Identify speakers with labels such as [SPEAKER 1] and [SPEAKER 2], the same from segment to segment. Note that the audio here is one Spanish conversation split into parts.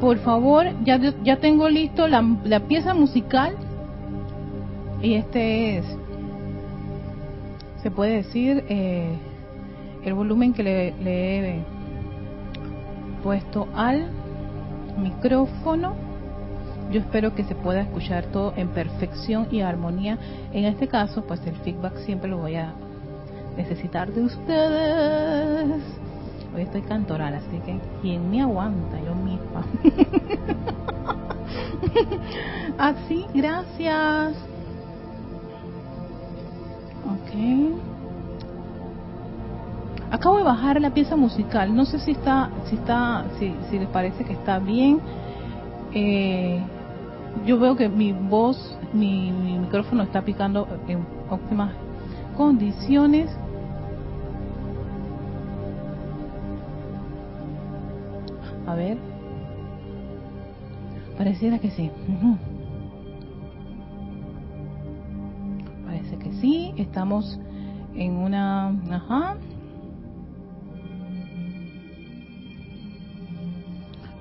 [SPEAKER 1] por favor, ya, tengo listo la, la pieza musical. Y este es, se puede decir, eh, el volumen que le, le he puesto al micrófono. Yo espero que se pueda escuchar todo en perfección y armonía. En este caso, pues el feedback siempre lo voy a necesitar de ustedes. Hoy estoy cantoral, así que quien me aguanta, yo misma. así, gracias. Ok. Acabo de bajar la pieza musical. No sé si está, si está, si, si les parece que está bien. Eh, yo veo que mi voz, mi, mi micrófono está picando en óptimas condiciones. A ver. Pareciera que sí. Parece que sí. Estamos en una... Ajá.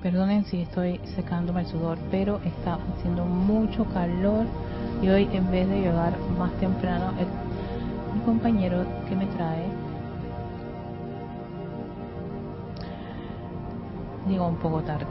[SPEAKER 1] Perdonen si estoy secándome el sudor, pero está haciendo mucho calor y hoy en vez de llegar más temprano, mi compañero que me trae llegó un poco tarde.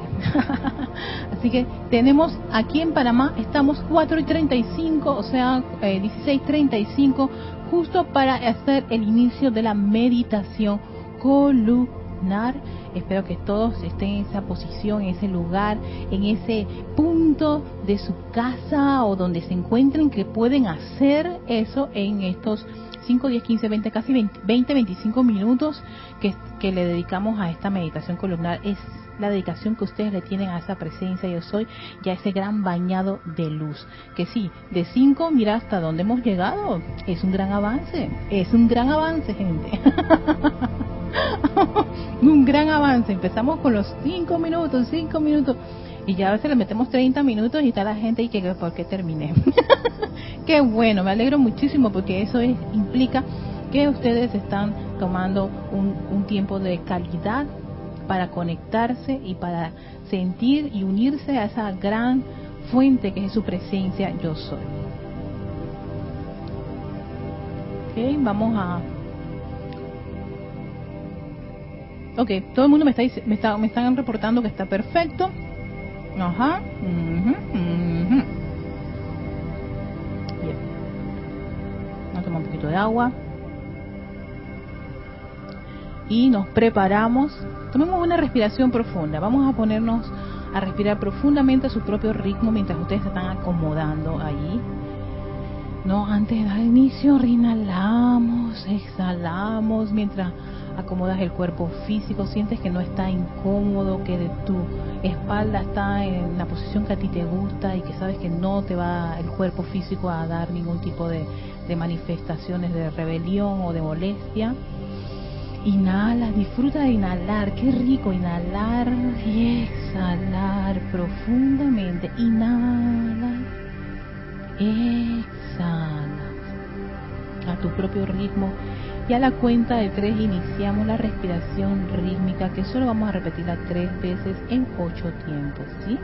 [SPEAKER 1] Así que tenemos aquí en Panamá, estamos 4 y 35, o sea, eh, 16.35, justo para hacer el inicio de la meditación columnar. Espero que todos estén en esa posición, en ese lugar, en ese punto de su casa o donde se encuentren que pueden hacer eso en estos 5, 10, 15, 20, casi 20, 20 25 minutos que, que le dedicamos a esta meditación columnar. Es la dedicación que ustedes le tienen a esa presencia yo soy y a ese gran bañado de luz. Que sí, de 5, mira hasta dónde hemos llegado. Es un gran avance, es un gran avance, gente. un gran avance. Empezamos con los 5 minutos, 5 minutos. Y ya a veces le metemos 30 minutos y está la gente y que por qué terminé. qué bueno, me alegro muchísimo porque eso es, implica que ustedes están tomando un, un tiempo de calidad para conectarse y para sentir y unirse a esa gran fuente que es su presencia yo soy. Ok, vamos a... Ok, todo el mundo me está, me está me están reportando que está perfecto. Ajá. Uh -huh, uh. Bien. Vamos a tomar un poquito de agua y nos preparamos. Tomemos una respiración profunda. Vamos a ponernos a respirar profundamente a su propio ritmo mientras ustedes se están acomodando allí. No, antes de dar inicio, inhalamos, exhalamos mientras acomodas el cuerpo físico, sientes que no está incómodo, que de tu espalda está en la posición que a ti te gusta y que sabes que no te va el cuerpo físico a dar ningún tipo de, manifestaciones de rebelión o de molestia. Inhala, disfruta de inhalar, qué rico inhalar y exhalar profundamente. Inhala, exhala a tu propio ritmo y a la cuenta de tres iniciamos la respiración rítmica que solo vamos a repetirla tres veces en ocho tiempos, ¿sí?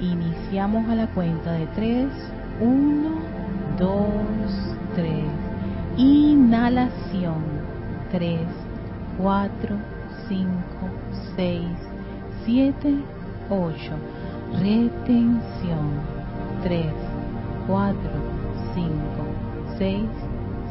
[SPEAKER 1] Iniciamos a la cuenta de tres, uno, dos, tres. Inhalación 3, 4, 5, 6, 7, 8. Retención. 3, 4, 5, 6,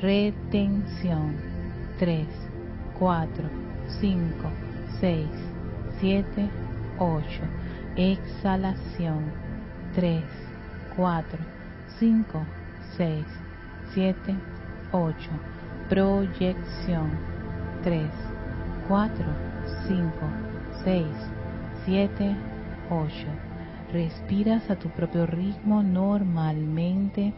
[SPEAKER 1] Retención. 3, 4, 5, 6, 7, 8. Exhalación. 3, 4, 5, 6, 7, 8. Proyección. 3, 4, 5, 6, 7, 8. Respiras a tu propio ritmo normalmente.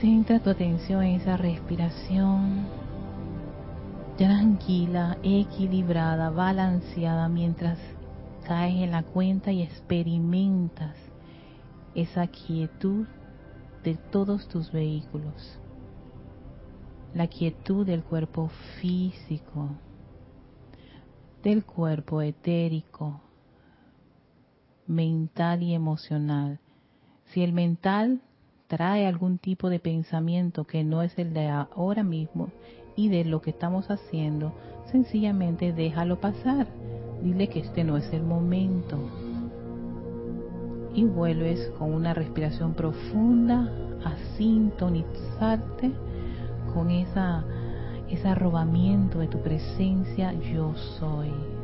[SPEAKER 1] Centra tu atención en esa respiración tranquila, equilibrada, balanceada mientras caes en la cuenta y experimentas esa quietud de todos tus vehículos, la quietud del cuerpo físico, del cuerpo etérico, mental y emocional. Si el mental trae algún tipo de pensamiento que no es el de ahora mismo y de lo que estamos haciendo, sencillamente déjalo pasar. Dile que este no es el momento. Y vuelves con una respiración profunda a sintonizarte con esa ese arrobamiento de tu presencia yo soy.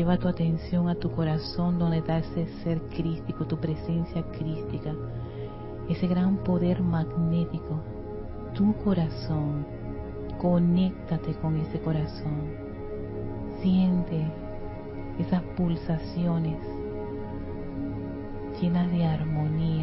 [SPEAKER 1] Lleva tu atención a tu corazón donde está ese ser crístico, tu presencia crística, ese gran poder magnético, tu corazón. Conéctate con ese corazón. Siente esas pulsaciones llenas de armonía,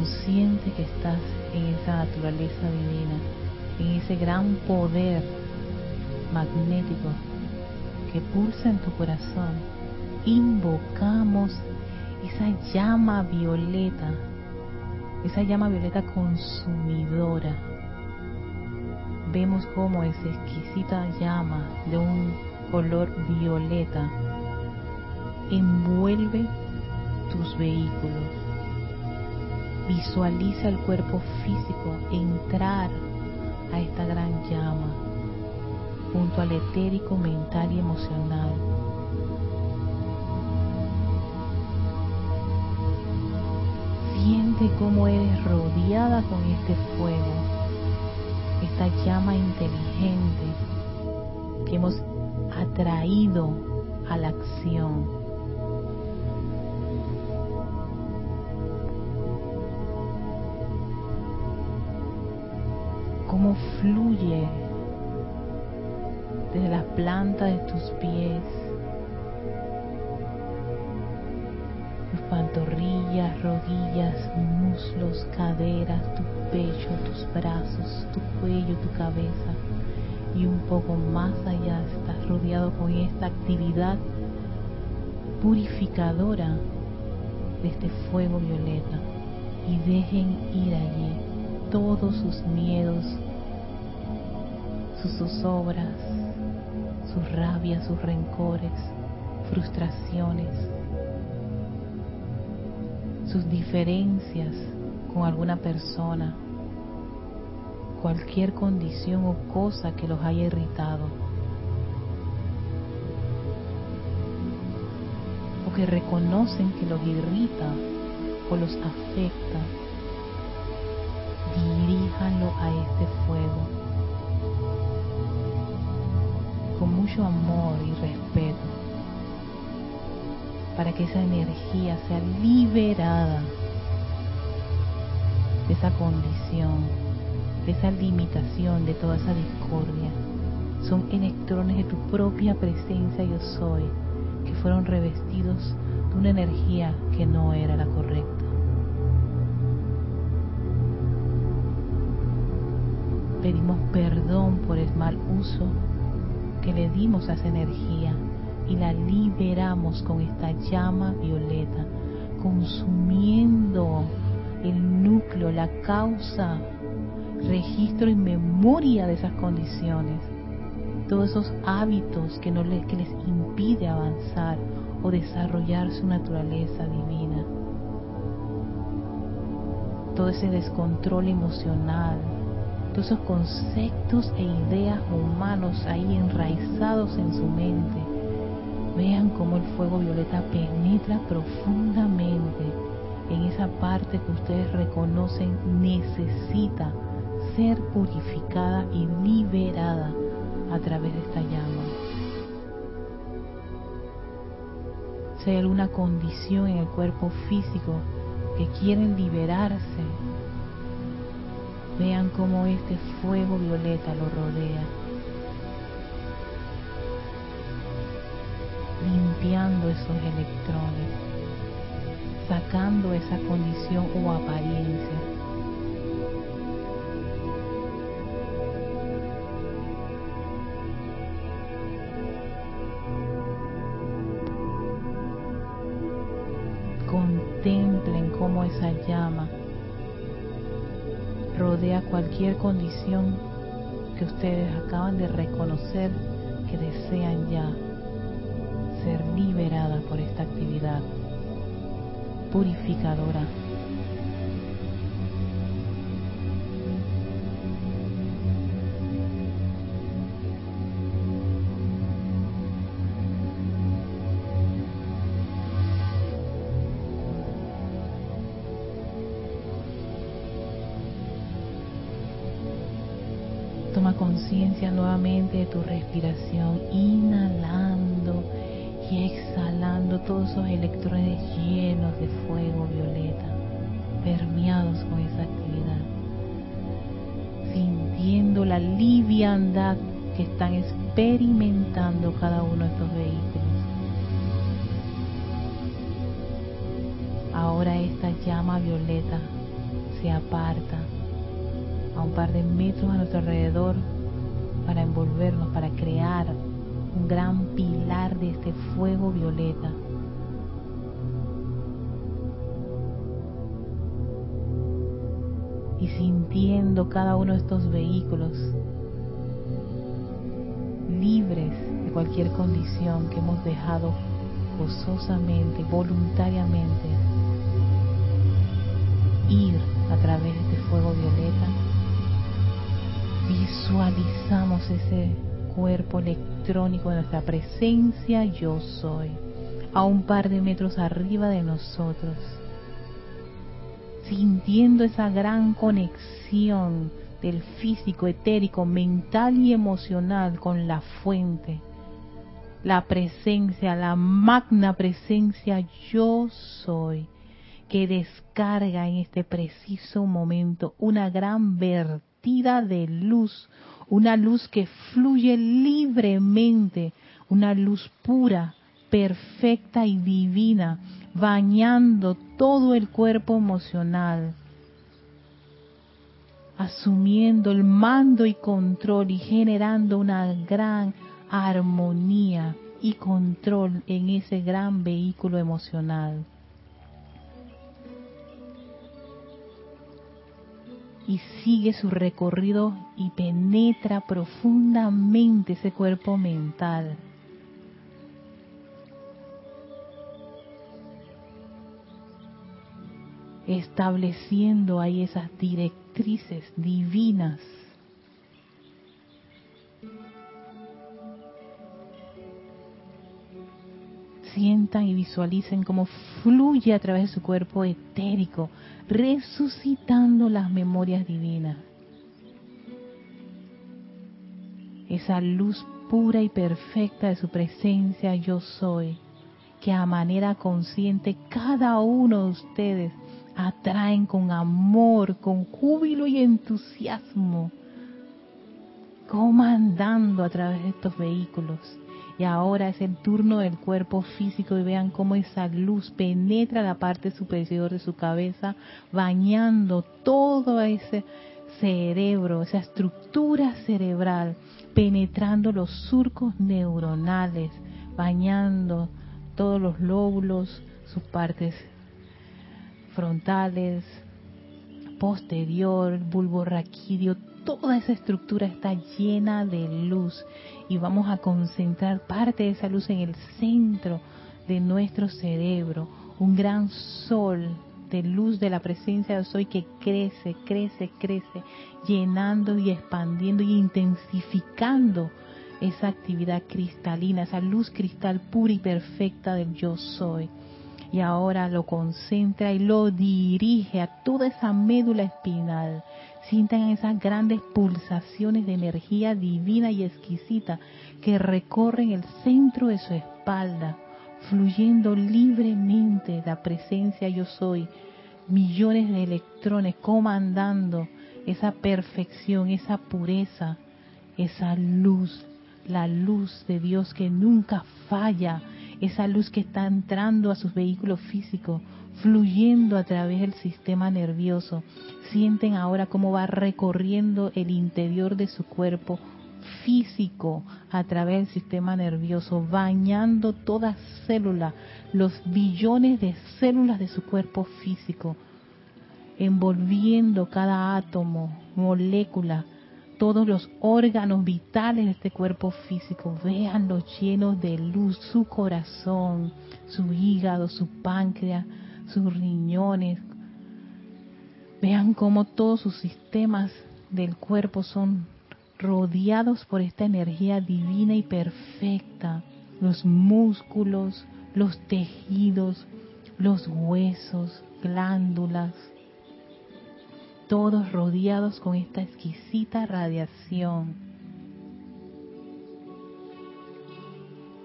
[SPEAKER 1] consciente que estás en esa naturaleza divina, en ese gran poder magnético que pulsa en tu corazón, invocamos esa llama violeta, esa llama violeta consumidora. Vemos cómo esa exquisita llama de un color violeta envuelve tus vehículos Visualiza el cuerpo físico entrar a esta gran llama junto al etérico mental y emocional. Siente cómo eres rodeada con este fuego, esta llama inteligente que hemos atraído a la acción fluye desde la planta de tus pies, tus pantorrillas, rodillas, muslos, caderas, tu pecho, tus brazos, tu cuello, tu cabeza y un poco más allá. Estás rodeado con esta actividad purificadora de este fuego violeta. Y dejen ir allí todos sus miedos, sus zozobras, sus rabias, sus rencores, frustraciones, sus diferencias con alguna persona, cualquier condición o cosa que los haya irritado. O que reconocen que los irrita o los afecta. Diríjanlo a este fuego amor y respeto para que esa energía sea liberada de esa condición, de esa limitación, de toda esa discordia. Son electrones de tu propia presencia yo soy, que fueron revestidos de una energía que no era la correcta. Pedimos perdón por el mal uso que le dimos esa energía y la liberamos con esta llama violeta, consumiendo el núcleo, la causa, registro y memoria de esas condiciones todos esos hábitos que, no les, que les impide avanzar o desarrollar su naturaleza divina. Todo ese descontrol emocional, todos esos conceptos e ideas humanos ahí enraizados en su mente. Vean cómo el fuego violeta penetra profundamente en esa parte que ustedes reconocen necesita ser purificada y liberada a través de esta llama. Si hay alguna condición en el cuerpo físico que quieren liberarse, vean cómo este fuego violeta lo rodea, limpiando esos electrones, sacando esa condición o apariencia. Contemplen cómo esa llama rodea cualquier condición que ustedes acaban de reconocer que desean ya ser liberadas por esta actividad purificadora conciencia nuevamente de tu respiración, inhalando y exhalando todos esos electrones llenos de fuego violeta, permeados con esa actividad, sintiendo la liviandad que están experimentando cada uno de estos vehículos. Ahora esta llama violeta se aparta a un par de metros a nuestro alrededor para envolvernos, para crear un gran pilar de este fuego violeta. Y sintiendo cada uno de estos vehículos libres de cualquier condición que hemos dejado gozosamente, voluntariamente, ir a través de este fuego violeta visualizamos ese cuerpo electrónico de nuestra presencia yo soy, a un par de metros arriba de nosotros, sintiendo esa gran conexión del físico, etérico, mental y emocional con la fuente, la presencia, la magna presencia yo soy, que descarga en este preciso momento una gran verdad de luz, una luz que fluye libremente, una luz pura, perfecta y divina, bañando todo el cuerpo emocional, asumiendo el mando y control y generando una gran armonía y control en ese gran vehículo emocional. Y sigue su recorrido y penetra profundamente ese cuerpo mental. estableciendo ahí esas directrices divinas sientan y visualicen cómo fluye a través de su cuerpo etérico, resucitando las memorias divinas. Esa luz pura y perfecta de su presencia yo soy, que a manera consciente cada uno de ustedes atraen con amor, con júbilo y entusiasmo, comandando a través de estos vehículos y ahora es el turno del cuerpo físico y vean cómo esa luz penetra la parte superior de su cabeza, bañando todo ese cerebro, esa estructura cerebral, penetrando los surcos neuronales, bañando todos los lóbulos, sus partes frontales, posterior, bulbo raquídeo, toda esa estructura está llena de luz y vamos a concentrar parte de esa luz en el centro de nuestro cerebro, un gran sol de luz de la presencia de soy que crece, crece, crece, llenando y expandiendo y intensificando esa actividad cristalina, esa luz cristal pura y perfecta del yo soy. Y ahora lo concentra y lo dirige a toda esa médula espinal. Sientan esas grandes pulsaciones de energía divina y exquisita que recorren el centro de su espalda, fluyendo libremente la presencia yo soy. Millones de electrones comandando esa perfección, esa pureza, esa luz la luz de Dios que nunca falla, esa luz que está entrando a sus vehículos físicos, fluyendo a través del sistema nervioso. Sienten ahora cómo va recorriendo el interior de su cuerpo físico a través del sistema nervioso, bañando toda célula, los billones de células de su cuerpo físico, envolviendo cada átomo, molécula, todos los órganos vitales de este cuerpo físico, véanlos llenos de luz, su corazón, su hígado, su páncreas, sus riñones. Vean cómo todos sus sistemas del cuerpo son rodeados por esta energía divina y perfecta. Los músculos, los tejidos, los huesos, glándulas, todos rodeados con esta exquisita radiación.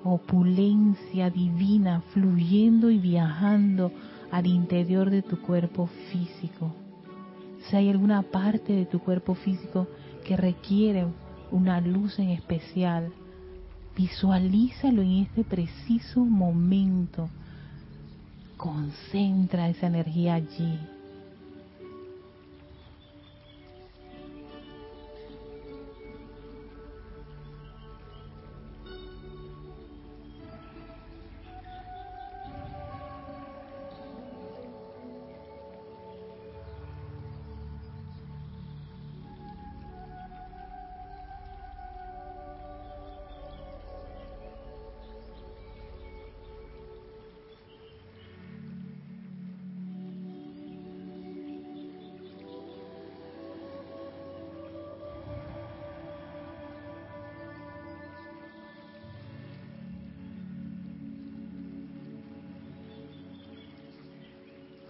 [SPEAKER 1] Opulencia divina fluyendo y viajando al interior de tu cuerpo físico. Si hay alguna parte de tu cuerpo físico que requiere una luz en especial, visualízalo en este preciso momento. Concentra esa energía allí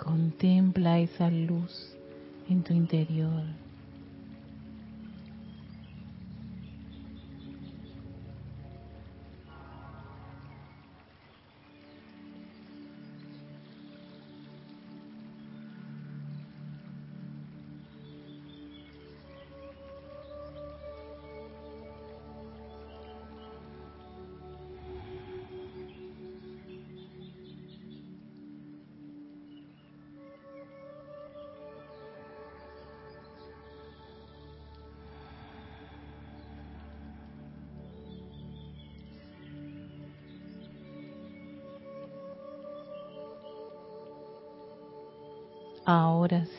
[SPEAKER 1] Contempla esa luz en tu interior.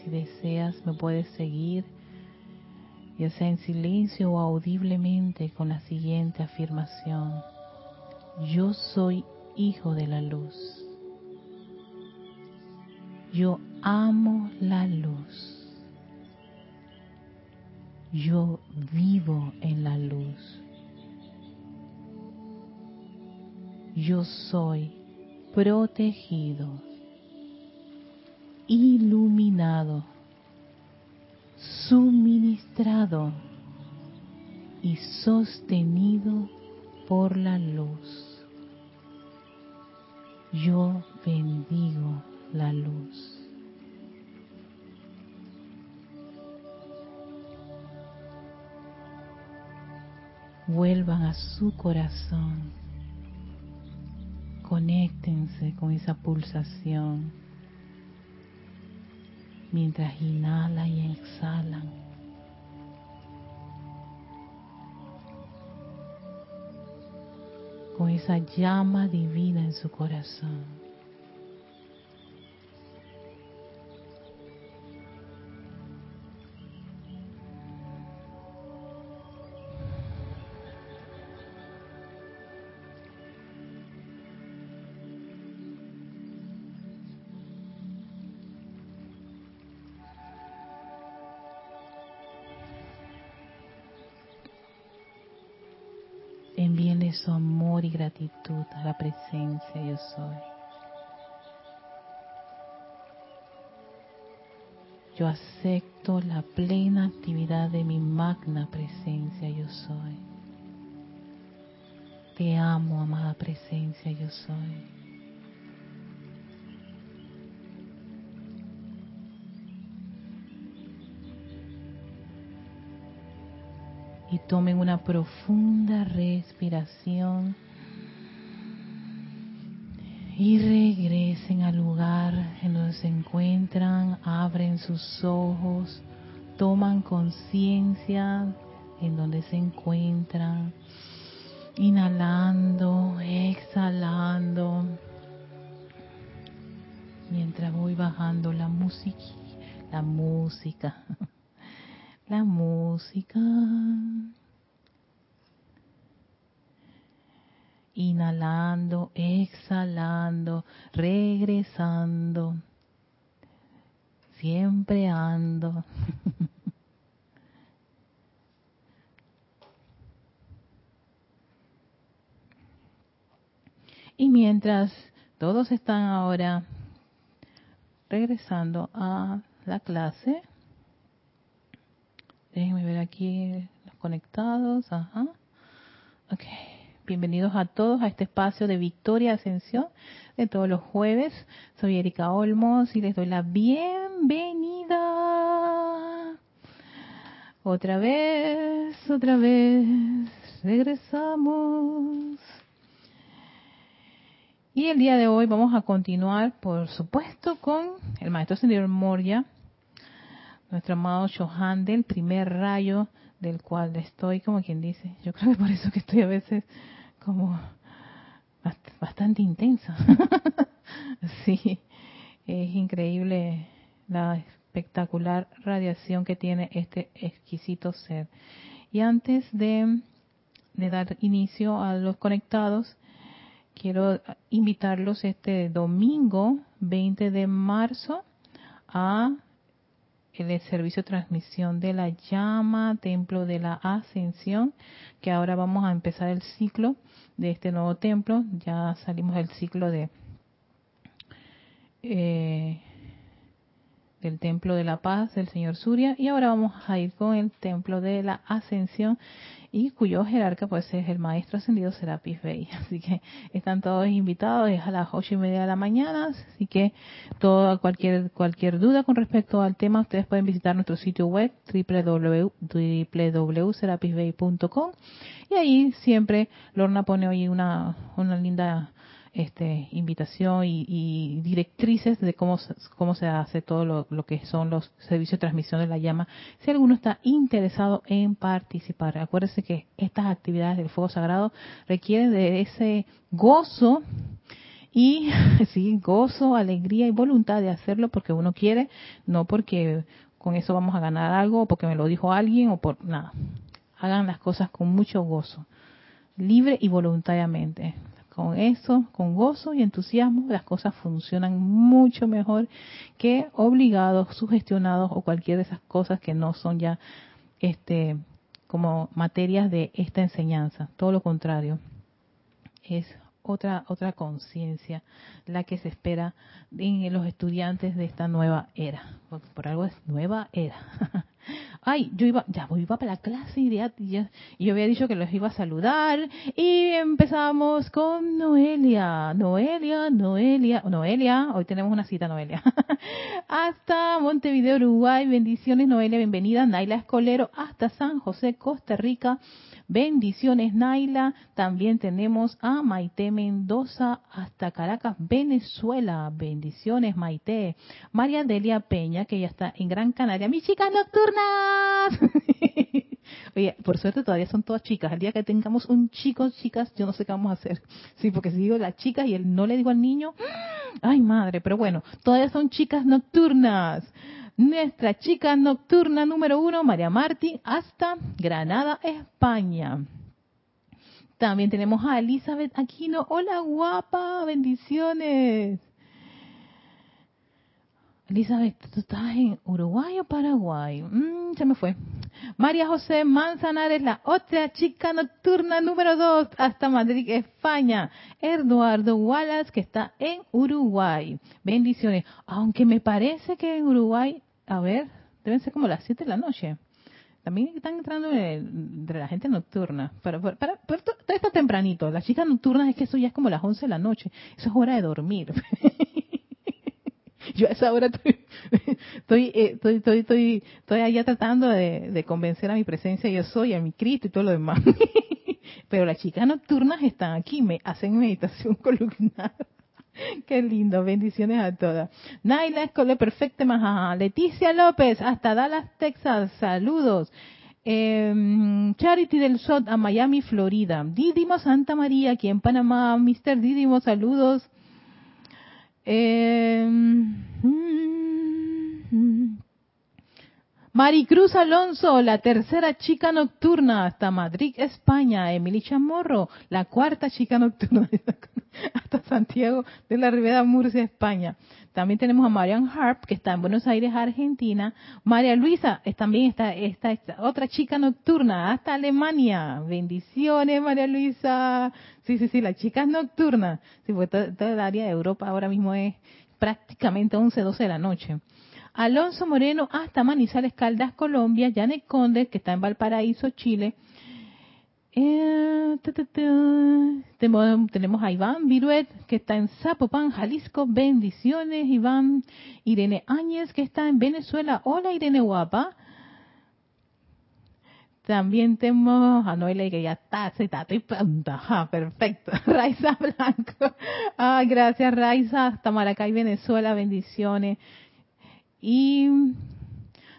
[SPEAKER 1] Si deseas, me puedes seguir, ya sea en silencio o audiblemente, con la siguiente afirmación. Yo soy hijo de la luz. Yo amo la luz. Yo vivo en la luz. Yo soy protegido iluminado, suministrado y sostenido por la luz. Yo bendigo la luz. Vuelvan a su corazón. Conéctense con esa pulsación mientras inhala y exhalan. Con esa llama divina en su corazón. La presencia yo soy. Yo acepto la plena actividad de mi magna presencia yo soy. Te amo, amada presencia yo soy. y tomen una profunda respiración y regresen al lugar en donde se encuentran, abren sus ojos, toman conciencia en donde se encuentran, inhalando, exhalando, mientras voy bajando la música, la música la música. Inhalando, exhalando, regresando. Siempre ando. y mientras todos están ahora regresando a la clase, Déjenme ver aquí los conectados. Ajá. Ok. Bienvenidos a todos a este espacio de Victoria Ascensión de todos los jueves. Soy Erika Olmos y les doy la bienvenida. Otra vez, otra vez, regresamos. Y el día de hoy vamos a continuar, por supuesto, con el maestro señor Moria nuestro amado Johan del primer rayo del cual estoy, como quien dice, yo creo que por eso que estoy a veces como bastante intensa. sí, es increíble la espectacular radiación que tiene este exquisito ser. Y antes de, de dar inicio a los conectados, quiero invitarlos este domingo 20 de marzo a el servicio de transmisión de la llama, templo de la ascensión, que ahora vamos a empezar el ciclo de este nuevo templo. Ya salimos del ciclo de eh, del templo de la paz del señor Surya y ahora vamos a ir con el templo de la ascensión y cuyo jerarca pues es el maestro ascendido Serapis Bey. Así que están todos invitados, es a las ocho y media de la mañana, así que toda cualquier cualquier duda con respecto al tema ustedes pueden visitar nuestro sitio web www.serapisbay.com y ahí siempre Lorna pone hoy una, una linda este, invitación y, directrices de cómo, cómo se hace todo lo, lo, que son los servicios de transmisión de la llama, si alguno está interesado en participar. Acuérdense que estas actividades del fuego sagrado requieren de ese gozo y sí, gozo, alegría y voluntad de hacerlo porque uno quiere, no porque con eso vamos a ganar algo, o porque me lo dijo alguien o por nada. Hagan las cosas con mucho gozo, libre y voluntariamente con eso, con gozo y entusiasmo, las cosas funcionan mucho mejor que obligados, sugestionados o cualquier de esas cosas que no son ya este como materias de esta enseñanza. Todo lo contrario. Es otra otra conciencia la que se espera en los estudiantes de esta nueva era. Por algo es nueva era. Ay, yo iba, ya iba para la clase y, ya, y yo había dicho que los iba a saludar y empezamos con Noelia, Noelia, Noelia, Noelia, hoy tenemos una cita Noelia. hasta Montevideo, Uruguay, bendiciones Noelia, bienvenida Naila Escolero, hasta San José, Costa Rica, Bendiciones, Naila. También tenemos a Maite Mendoza hasta Caracas, Venezuela. Bendiciones, Maite. María Delia Peña, que ya está en Gran Canaria. ¡Mis chicas Oye, por suerte todavía son todas chicas. El día que tengamos un chico, chicas, yo no sé qué vamos a hacer. Sí, porque si digo las chicas y él no le digo al niño, ay madre, pero bueno, todavía son chicas nocturnas nuestra chica nocturna número uno, María Martín, hasta Granada, España. También tenemos a Elizabeth Aquino. Hola guapa, bendiciones. Elizabeth, ¿tú estás en Uruguay o Paraguay? Mm, se me fue. María José Manzanares, la otra chica nocturna número 2, hasta Madrid, España. Eduardo Wallace, que está en Uruguay. Bendiciones. Aunque me parece que en Uruguay, a ver, deben ser como las 7 de la noche. También están entrando entre la gente nocturna. Pero, para, pero todo está tempranito. Las chicas nocturnas es que eso ya es como las 11 de la noche. Eso es hora de dormir. Yo a esa hora estoy, estoy, eh, estoy, estoy, estoy, estoy allá tratando de, de, convencer a mi presencia yo soy, a mi Cristo y todo lo demás. Pero las chicas nocturnas están aquí, me hacen meditación columnar. Qué lindo, bendiciones a todas. Naila Escole Perfecte Maja, Leticia López, hasta Dallas, Texas, saludos. Eh, Charity del SOT a Miami, Florida. Didimo Santa María, aquí en Panamá. Mr. Didimo, saludos. Eh, Maricruz Alonso, la tercera chica nocturna hasta Madrid, España. Emily Chamorro, la cuarta chica nocturna hasta Santiago de la Ribera Murcia, España. También tenemos a Marian Harp, que está en Buenos Aires, Argentina. María Luisa, también está esta, otra chica nocturna, hasta Alemania. Bendiciones, María Luisa. Sí, sí, sí, las chicas nocturnas. Sí, porque toda, el área de Europa ahora mismo es prácticamente 11, 12 de la noche. Alonso Moreno hasta Manizales Caldas, Colombia. Janet Conde, que está en Valparaíso, Chile. Eh, tenemos a Iván Viruet, que está en Zapopan, Jalisco. Bendiciones, Iván. Irene Áñez, que está en Venezuela. Hola, Irene Guapa. También tenemos a Noelia, que ya está, se está, estoy perfecto. Raiza Blanco. Ah, gracias, Raiza. Hasta Maracay, Venezuela. Bendiciones. Y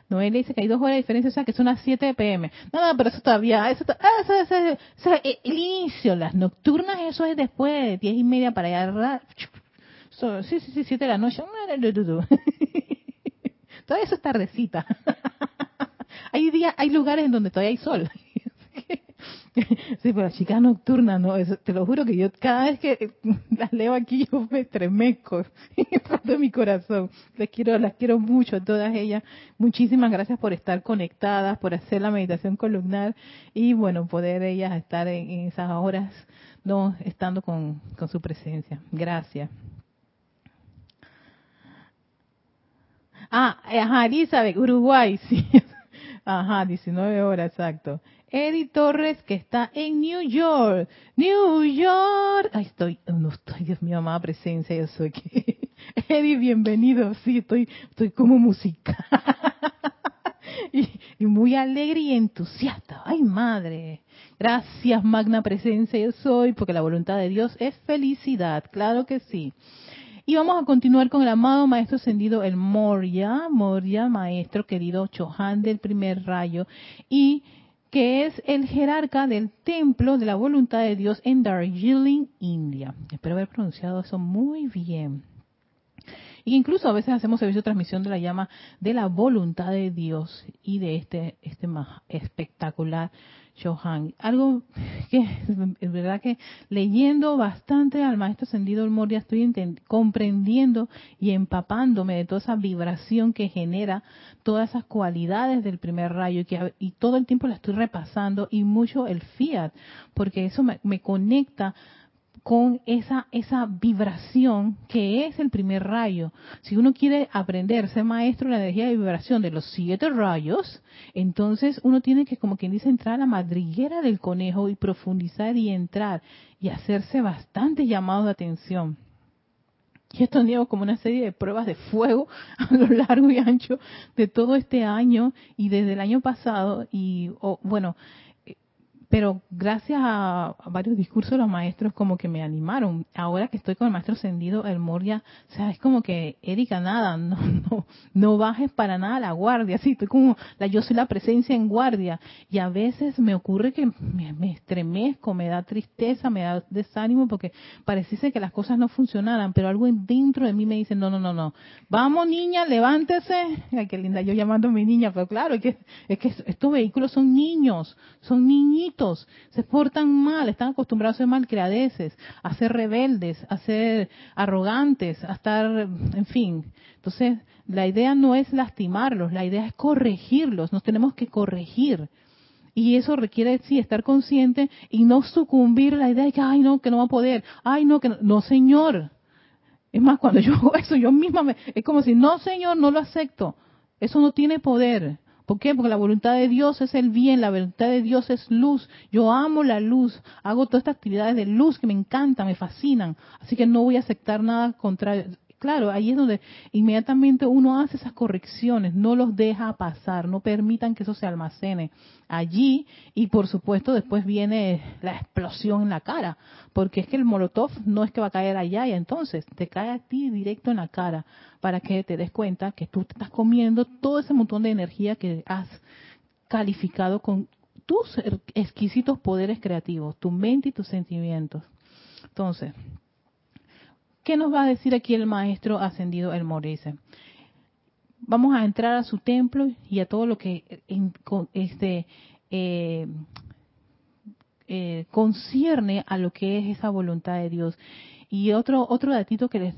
[SPEAKER 1] Noelia dice que hay dos horas de diferencia, o sea que son las 7 pm. No, no, pero eso todavía, eso, eso, eso, eh, el inicio, las nocturnas, eso es después de 10 y media para allá. sí, sí, sí, 7 de la noche. Todavía eso es tardecita. hay días, hay lugares en donde todavía hay sol. Sí, pero chicas nocturnas, no, te lo juro que yo cada vez que las leo aquí yo me estremezco de mi corazón. Les quiero, las quiero mucho todas ellas. Muchísimas gracias por estar conectadas, por hacer la meditación columnar y bueno, poder ellas estar en, esas horas, no estando con, con su presencia. Gracias. Ah, ajá, Elizabeth, Uruguay, sí. Ajá, 19 horas, exacto. Eddie Torres, que está en New York. New York. Ay, estoy, no estoy, Dios mío, amada presencia, yo soy que. Eddie, bienvenido. Sí, estoy, estoy como música. y, y, muy alegre y entusiasta. Ay, madre. Gracias, magna presencia, yo soy, porque la voluntad de Dios es felicidad. Claro que sí. Y vamos a continuar con el amado Maestro Ascendido, el Moria, Moria, Maestro querido Chohan del primer rayo. Y que es el jerarca del templo de la voluntad de Dios en Darjeeling, India. Espero haber pronunciado eso muy bien. E incluso a veces hacemos servicio de transmisión de la llama de la voluntad de Dios y de este, este más espectacular Johan. Algo que es verdad que leyendo bastante al maestro ascendido el Moria estoy comprendiendo y empapándome de toda esa vibración que genera todas esas cualidades del primer rayo y, que, y todo el tiempo la estoy repasando y mucho el fiat porque eso me, me conecta con esa, esa vibración que es el primer rayo. Si uno quiere aprender, ser maestro de la energía de vibración de los siete rayos, entonces uno tiene que, como quien dice, entrar a la madriguera del conejo y profundizar y entrar y hacerse bastante llamado de atención. Y esto tenido como una serie de pruebas de fuego a lo largo y ancho de todo este año y desde el año pasado. Y bueno, pero gracias a, varios discursos los maestros como que me animaron. Ahora que estoy con el maestro ascendido, el Moria, o sea, es como que, Erika, nada, no, no, no bajes para nada la guardia, sí, estoy como, la, yo soy la presencia en guardia, y a veces me ocurre que me, estremezco, me da tristeza, me da desánimo, porque pareciese que las cosas no funcionaran, pero algo dentro de mí me dice, no, no, no, no, vamos niña, levántese, ay, qué linda, yo llamando a mi niña, pero claro, es que, es que estos vehículos son niños, son niñitos, se portan mal, están acostumbrados a ser malcriadeces, a ser rebeldes, a ser arrogantes, a estar, en fin. Entonces, la idea no es lastimarlos, la idea es corregirlos, nos tenemos que corregir. Y eso requiere, sí, estar consciente y no sucumbir a la idea de que, ay, no, que no va a poder, ay, no, que no, no señor. Es más, cuando yo hago eso, yo misma me, es como si, no, señor, no lo acepto. Eso no tiene poder. ¿Por qué? Porque la voluntad de Dios es el bien, la voluntad de Dios es luz. Yo amo la luz, hago todas estas actividades de luz que me encantan, me fascinan. Así que no voy a aceptar nada contrario claro, ahí es donde inmediatamente uno hace esas correcciones, no los deja pasar, no permitan que eso se almacene allí y por supuesto después viene la explosión en la cara, porque es que el molotov no es que va a caer allá y entonces te cae a ti directo en la cara para que te des cuenta que tú te estás comiendo todo ese montón de energía que has calificado con tus exquisitos poderes creativos, tu mente y tus sentimientos. Entonces, ¿Qué nos va a decir aquí el maestro ascendido el Morice? Vamos a entrar a su templo y a todo lo que este, eh, eh, concierne a lo que es esa voluntad de Dios. Y otro otro datito que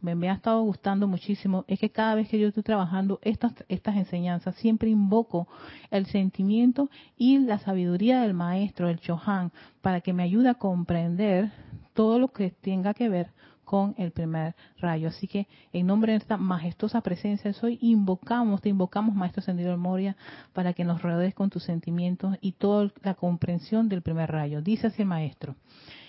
[SPEAKER 1] me, ha estado gustando muchísimo es que cada vez que yo estoy trabajando estas estas enseñanzas siempre invoco el sentimiento y la sabiduría del maestro, el Chohan, para que me ayude a comprender todo lo que tenga que ver con el primer rayo. Así que en nombre de esta majestuosa presencia hoy invocamos, te invocamos, Maestro Ascendido Moria, para que nos rodees con tus sentimientos y toda la comprensión del primer rayo. Dice así el Maestro.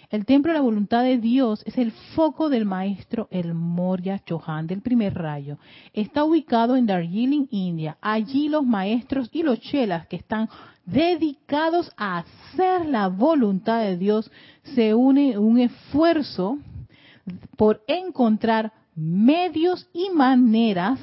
[SPEAKER 1] El templo de la voluntad de Dios es el foco del maestro El Moria Chohan del primer rayo. Está ubicado en Darjeeling, India. Allí los maestros y los chelas que están dedicados a hacer la voluntad de Dios, se une un esfuerzo por encontrar medios y maneras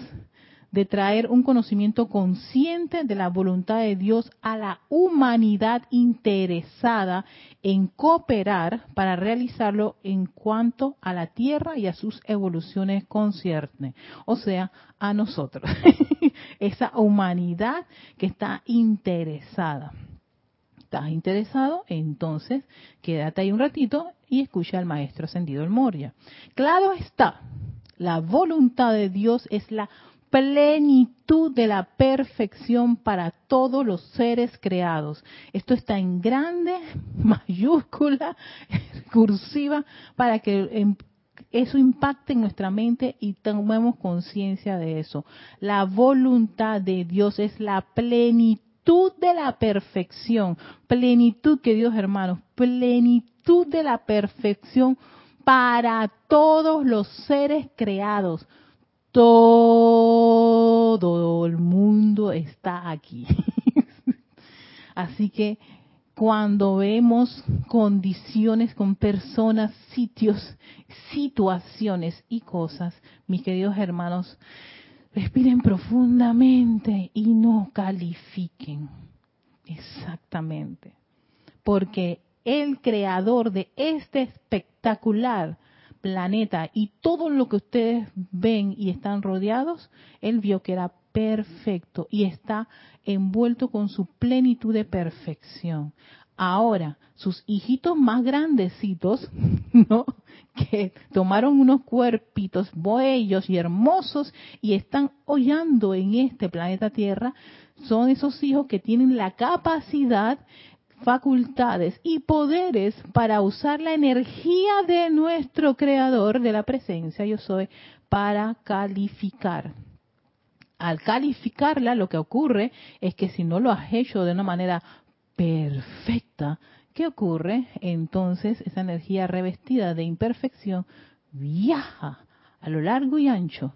[SPEAKER 1] de traer un conocimiento consciente de la voluntad de Dios a la humanidad interesada en cooperar para realizarlo en cuanto a la Tierra y a sus evoluciones conciernes, o sea, a nosotros, esa humanidad que está interesada. ¿Estás interesado? Entonces, quédate ahí un ratito y escucha al maestro ascendido el Moria. Claro está, la voluntad de Dios es la plenitud de la perfección para todos los seres creados. Esto está en grande, mayúscula, cursiva, para que eso impacte en nuestra mente y tomemos conciencia de eso. La voluntad de Dios es la plenitud de la perfección. Plenitud, que Dios hermanos, plenitud de la perfección para todos los seres creados todo el mundo está aquí. Así que cuando vemos condiciones con personas, sitios, situaciones y cosas, mis queridos hermanos, respiren profundamente y no califiquen. Exactamente. Porque el creador de este espectacular planeta y todo lo que ustedes ven y están rodeados, él vio que era perfecto y está envuelto con su plenitud de perfección. Ahora, sus hijitos más grandecitos, ¿no? Que tomaron unos cuerpitos bellos y hermosos y están hollando en este planeta Tierra, son esos hijos que tienen la capacidad facultades y poderes para usar la energía de nuestro creador de la presencia yo soy para calificar. Al calificarla lo que ocurre es que si no lo has hecho de una manera perfecta, ¿qué ocurre? Entonces esa energía revestida de imperfección viaja a lo largo y ancho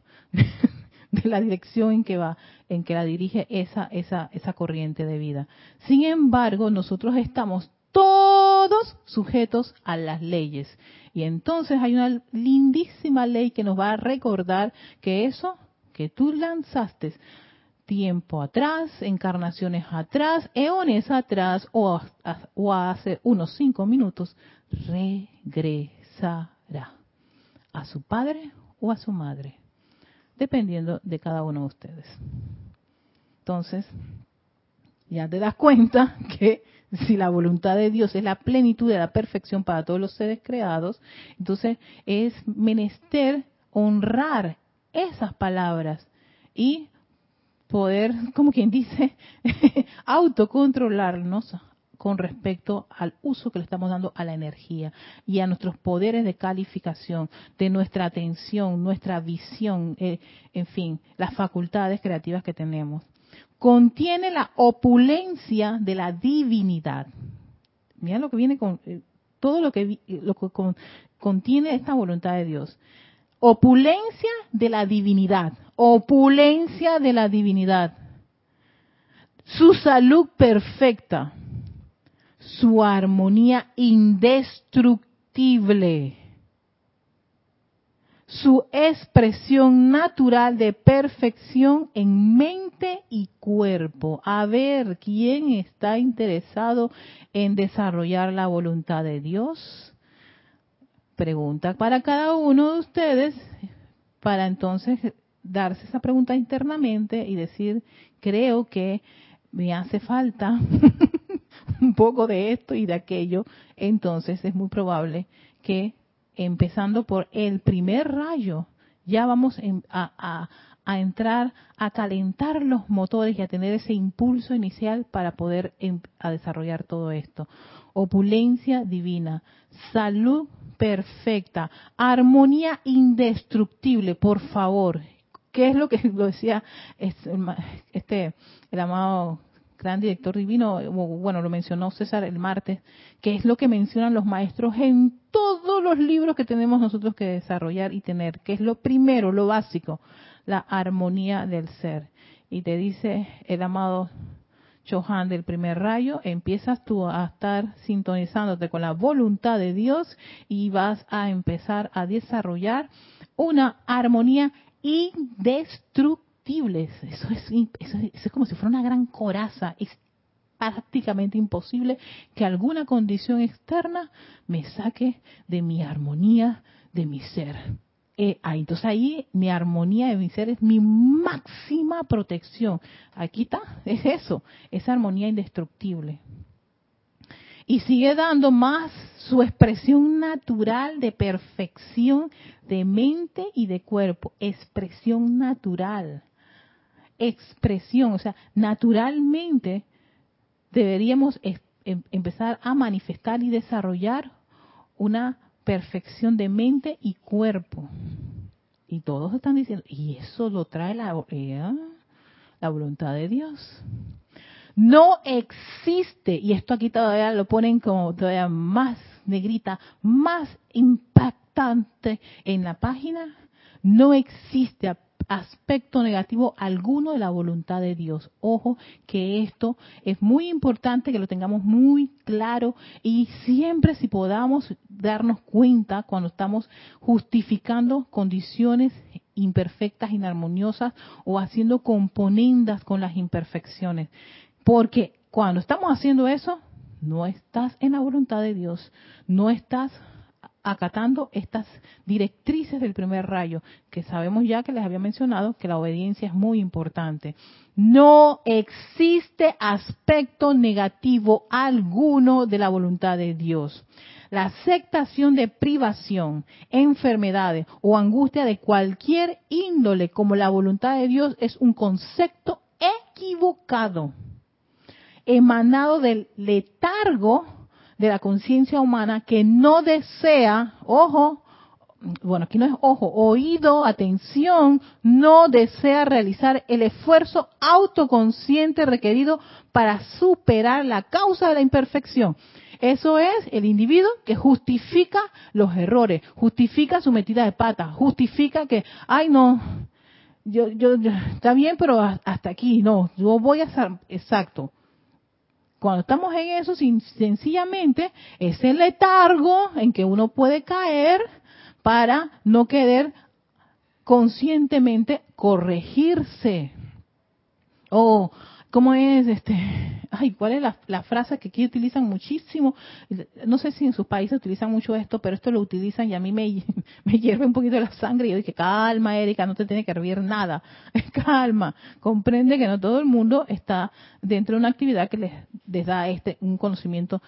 [SPEAKER 1] de la dirección en que va, en que la dirige esa, esa, esa corriente de vida. Sin embargo, nosotros estamos todos sujetos a las leyes. Y entonces hay una lindísima ley que nos va a recordar que eso que tú lanzaste tiempo atrás, encarnaciones atrás, eones atrás o, o hace unos cinco minutos, regresará a su padre o a su madre dependiendo de cada uno de ustedes. Entonces, ya te das cuenta que si la voluntad de Dios es la plenitud de la perfección para todos los seres creados, entonces es menester honrar esas palabras y poder, como quien dice, autocontrolarnos con respecto al uso que le estamos dando a la energía y a nuestros poderes de calificación, de nuestra atención, nuestra visión, eh, en fin, las facultades creativas que tenemos. Contiene la opulencia de la divinidad. Mira lo que viene con eh, todo lo que, lo que contiene esta voluntad de Dios. Opulencia de la divinidad, opulencia de la divinidad. Su salud perfecta, su armonía indestructible, su expresión natural de perfección en mente y cuerpo. A ver, ¿quién está interesado en desarrollar la voluntad de Dios? Pregunta para cada uno de ustedes, para entonces darse esa pregunta internamente y decir, creo que me hace falta un poco de esto y de aquello, entonces es muy probable que empezando por el primer rayo, ya vamos a, entrar a calentar los motores y a tener ese impulso inicial para poder a desarrollar todo esto. Opulencia divina, salud perfecta, armonía indestructible, por favor. ¿Qué es lo que lo decía este el amado gran director divino, bueno, lo mencionó César el martes, que es lo que mencionan los maestros en todos los libros que tenemos nosotros que desarrollar y tener, que es lo primero, lo básico, la armonía del ser. Y te dice el amado Chohan del primer rayo, empiezas tú a estar sintonizándote con la voluntad de Dios y vas a empezar a desarrollar una armonía indestructible eso es, como si fuera una gran coraza. Es prácticamente imposible que alguna condición externa me saque de mi armonía, de mi ser. Eh, entonces ahí mi armonía de mi ser es mi máxima protección. Aquí está, es eso, esa armonía indestructible. Y sigue dando más su expresión natural de perfección de mente y de cuerpo, expresión natural expresión, o sea, naturalmente deberíamos em, empezar a manifestar y desarrollar una perfección de mente y cuerpo. Y todos están diciendo, y eso lo trae la, eh, la voluntad de Dios. No existe, y esto aquí todavía lo ponen como todavía más negrita, más impactante en la página, no existe aspecto negativo alguno de la voluntad de Dios. Ojo que esto es muy importante que lo tengamos muy claro y siempre si podamos darnos cuenta cuando estamos justificando condiciones imperfectas, inarmoniosas o haciendo componendas con las imperfecciones. Porque cuando estamos haciendo eso, no estás en la voluntad de Dios, no estás acatando estas directrices del primer rayo, que sabemos ya que les había mencionado que la obediencia es muy importante. No existe aspecto negativo alguno de la voluntad de Dios. La aceptación de privación, enfermedades o angustia de cualquier índole como la voluntad de Dios es un concepto equivocado, emanado del letargo de la conciencia humana que no desea, ojo, bueno, aquí no es ojo, oído, atención, no desea realizar el esfuerzo autoconsciente requerido para superar la causa de la imperfección. Eso es el individuo que justifica los errores, justifica su metida de pata, justifica que, ay no, yo, yo, está bien, pero hasta aquí, no, yo voy a ser exacto. Cuando estamos en eso, sencillamente es el letargo en que uno puede caer para no querer conscientemente corregirse. O, ¿cómo es este? Ay, ¿cuál es la, frase que aquí utilizan muchísimo? No sé si en sus países utilizan mucho esto, pero esto lo utilizan y a mí me, me hierve un poquito la sangre y yo dije, calma, Erika, no te tiene que hervir nada. calma, comprende que no todo el mundo está dentro de una actividad que les, les da este un conocimiento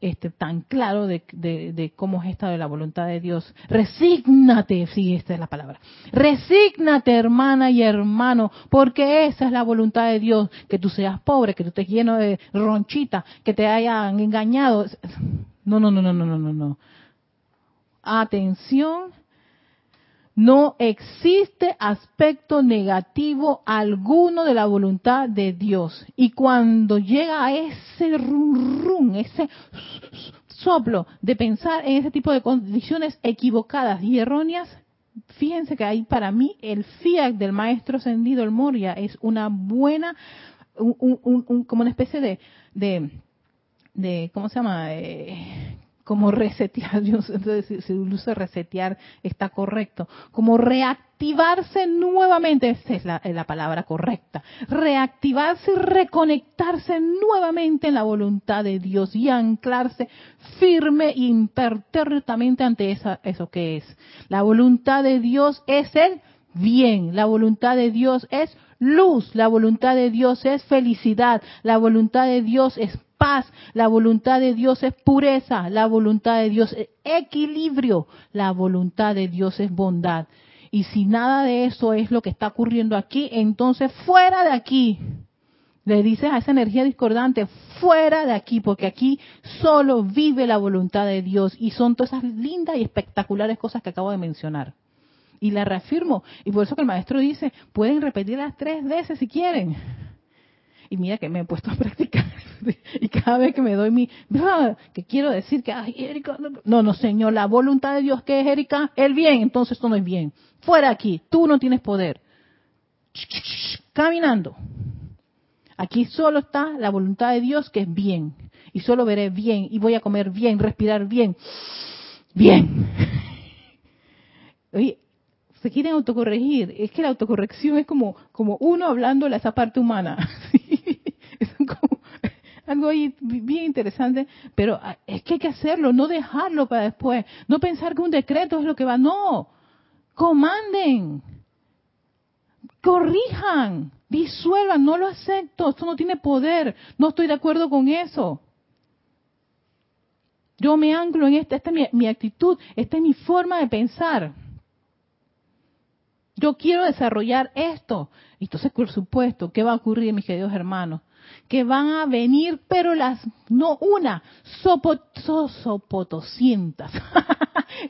[SPEAKER 1] este, tan claro de, de, cómo es esta de la voluntad de Dios. Resígnate, sí, esta es la palabra. Resígnate, hermana y hermano, porque esa es la voluntad de Dios. Que tú seas pobre, que tú estés lleno de ronchita, que te hayan engañado. No, no, no, no, no, no, no. Atención no existe aspecto negativo alguno de la voluntad de Dios. Y cuando llega a ese rum, rum, ese soplo de pensar en ese tipo de condiciones equivocadas y erróneas, fíjense que ahí para mí el fiat del maestro ascendido, el Moria, es una buena, como una especie de, de, de ¿cómo se llama? Eh, como resetear, yo si el uso resetear está correcto, como reactivarse nuevamente, esa es la, la, palabra correcta, reactivarse y reconectarse nuevamente en la voluntad de Dios y anclarse firme e impertérritamente ante esa, eso que es. La voluntad de Dios es el bien, la voluntad de Dios es luz, la voluntad de Dios es felicidad, la voluntad de Dios es paz, la voluntad de Dios es pureza, la voluntad de Dios es equilibrio, la voluntad de Dios es bondad. Y si nada de eso es lo que está ocurriendo aquí, entonces fuera de aquí. Le dices a esa energía discordante, fuera de aquí, porque aquí solo vive la voluntad de Dios. Y son todas esas lindas y espectaculares cosas que acabo de mencionar. Y la reafirmo. Y por eso que el maestro dice, pueden repetirlas tres veces si quieren. Y mira que me he puesto a practicar. y cada vez que me doy mi, que quiero decir que, ay, Erika, no, no, señor, la voluntad de Dios que es, Erika, el bien, entonces esto no es bien. Fuera aquí, tú no tienes poder. Caminando. Aquí solo está la voluntad de Dios que es bien. Y solo veré bien, y voy a comer bien, respirar bien. Bien. Oye, se quieren autocorregir. Es que la autocorrección es como, como uno hablando a esa parte humana. como, algo ahí bien interesante, pero ah, es que hay que hacerlo, no dejarlo para después, no pensar que un decreto es lo que va, no, comanden, corrijan, disuelvan, no lo acepto, esto no tiene poder, no estoy de acuerdo con eso. Yo me anclo en esta, esta es mi, mi actitud, esta es mi forma de pensar. Yo quiero desarrollar esto. Entonces, por supuesto, ¿qué va a ocurrir, mis queridos hermanos? Que van a venir, pero las, no una, sopotoscientas.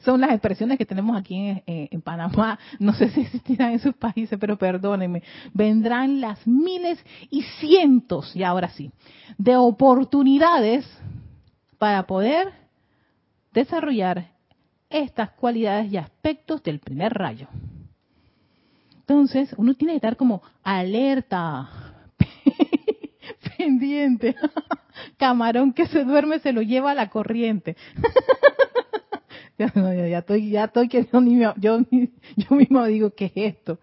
[SPEAKER 1] Son las expresiones que tenemos aquí en, en, Panamá. No sé si existirán en sus países, pero perdónenme. Vendrán las miles y cientos, y ahora sí, de oportunidades para poder desarrollar estas cualidades y aspectos del primer rayo. Entonces, uno tiene que estar como alerta, pendiente. Camarón que se duerme se lo lleva a la corriente. ya, estoy, ya estoy que yo, yo, yo mismo digo, ¿qué es esto?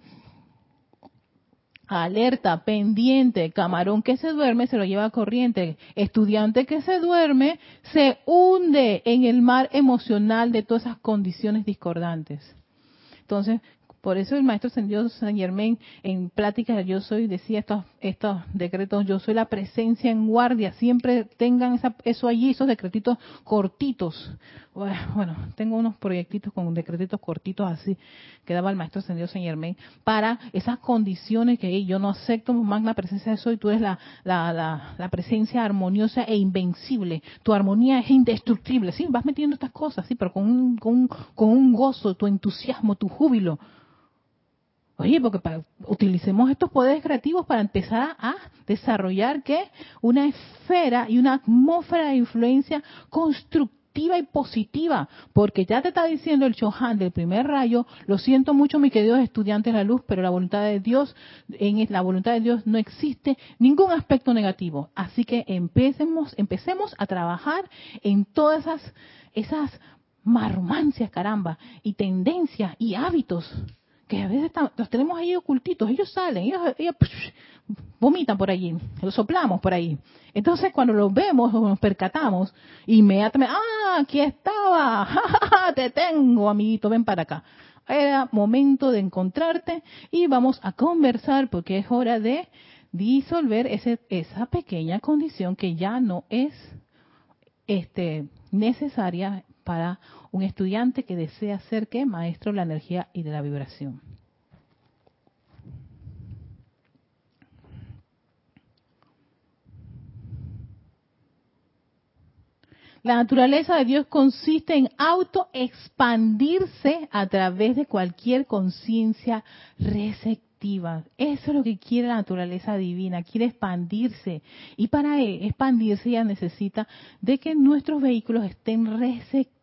[SPEAKER 1] Alerta, pendiente, camarón que se duerme se lo lleva a corriente, estudiante que se duerme se hunde en el mar emocional de todas esas condiciones discordantes. Entonces, por eso el maestro Dios San Germain en pláticas yo soy decía estos estos decretos yo soy la presencia en guardia, siempre tengan eso allí, esos decretitos cortitos. Bueno, tengo unos proyectitos con decretitos cortitos así que daba el maestro Dios San Germain para esas condiciones que yo no acepto la presencia de soy, tú eres la, la, la, presencia armoniosa e invencible, tu armonía es indestructible, sí, vas metiendo estas cosas, sí, pero con un, con con un gozo, tu entusiasmo, tu júbilo Oye, porque utilicemos estos poderes creativos para empezar a desarrollar ¿qué? Una esfera y una atmósfera de influencia constructiva y positiva, porque ya te está diciendo el Chohan del primer rayo, lo siento mucho mis queridos estudiantes de la luz, pero la voluntad de Dios, en la voluntad de Dios no existe ningún aspecto negativo. Así que empecemos, empecemos a trabajar en todas esas, esas marrumancias, caramba, y tendencias y hábitos que a veces los tenemos ahí ocultitos, ellos salen, ellos, vomitan por allí, los soplamos por ahí. Entonces cuando los vemos o nos percatamos, inmediatamente, ah, aquí estaba, te tengo, amiguito, ven para acá. Era momento de encontrarte y vamos a conversar porque es hora de disolver ese, esa pequeña condición que ya no es este, necesaria para un estudiante que desea ser que maestro de la energía y de la vibración. La naturaleza de Dios consiste en autoexpandirse a través de cualquier conciencia receptiva. Eso es lo que quiere la naturaleza divina, quiere expandirse. Y para expandirse ya necesita de que nuestros vehículos estén receptivos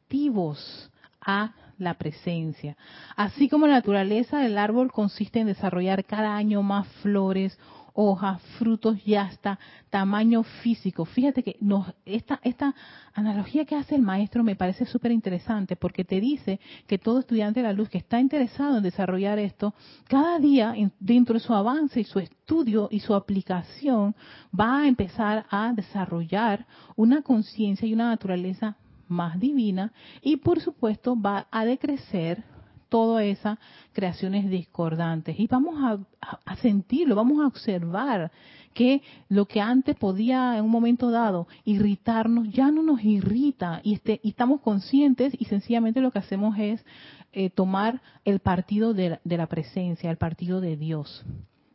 [SPEAKER 1] a la presencia. Así como la naturaleza del árbol consiste en desarrollar cada año más flores, hojas, frutos y hasta tamaño físico. Fíjate que esta, esta analogía que hace el maestro me parece súper interesante porque te dice que todo estudiante de la luz que está interesado en desarrollar esto, cada día dentro de su avance y su estudio y su aplicación va a empezar a desarrollar una conciencia y una naturaleza más divina y por supuesto va a decrecer todas esas creaciones discordantes. Y vamos a, sentirlo, vamos a observar que lo que antes podía en un momento dado irritarnos, ya no nos irrita y, este, y estamos conscientes y sencillamente lo que hacemos es eh, tomar el partido de, de la presencia, el partido de Dios.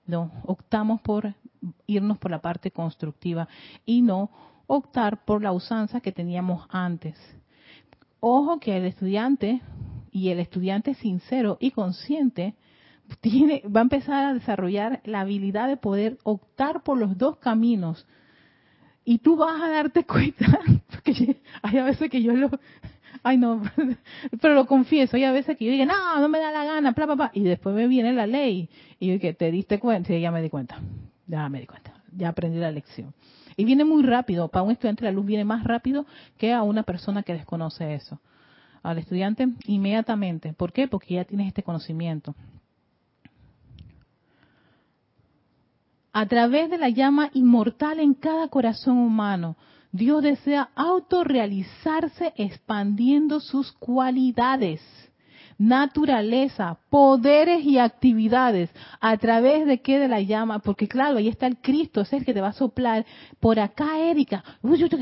[SPEAKER 1] No, optamos por irnos por la parte constructiva y no optar por la usanza que teníamos antes. Ojo que el estudiante y el estudiante sincero y consciente tiene, va a empezar a desarrollar la habilidad de poder optar por los dos caminos. Y tú vas a darte cuenta, porque hay a veces que yo lo, ay no, pero lo confieso, hay a veces que yo digo, no, no me da la gana, bla, bla, bla, y después me viene la ley, y que te diste cuenta, y ya me di cuenta, ya me di cuenta, ya aprendí la lección. Y viene muy rápido, para un estudiante la luz viene más rápido que a una persona que desconoce eso al estudiante inmediatamente. ¿Por qué? Porque ya tienes este conocimiento. A través de la llama inmortal en cada corazón humano, Dios desea autorrealizarse expandiendo sus cualidades naturaleza, poderes y actividades. ¿A través de qué? De la llama. Porque claro, ahí está el Cristo, es el que te va a soplar. Por acá, Erika,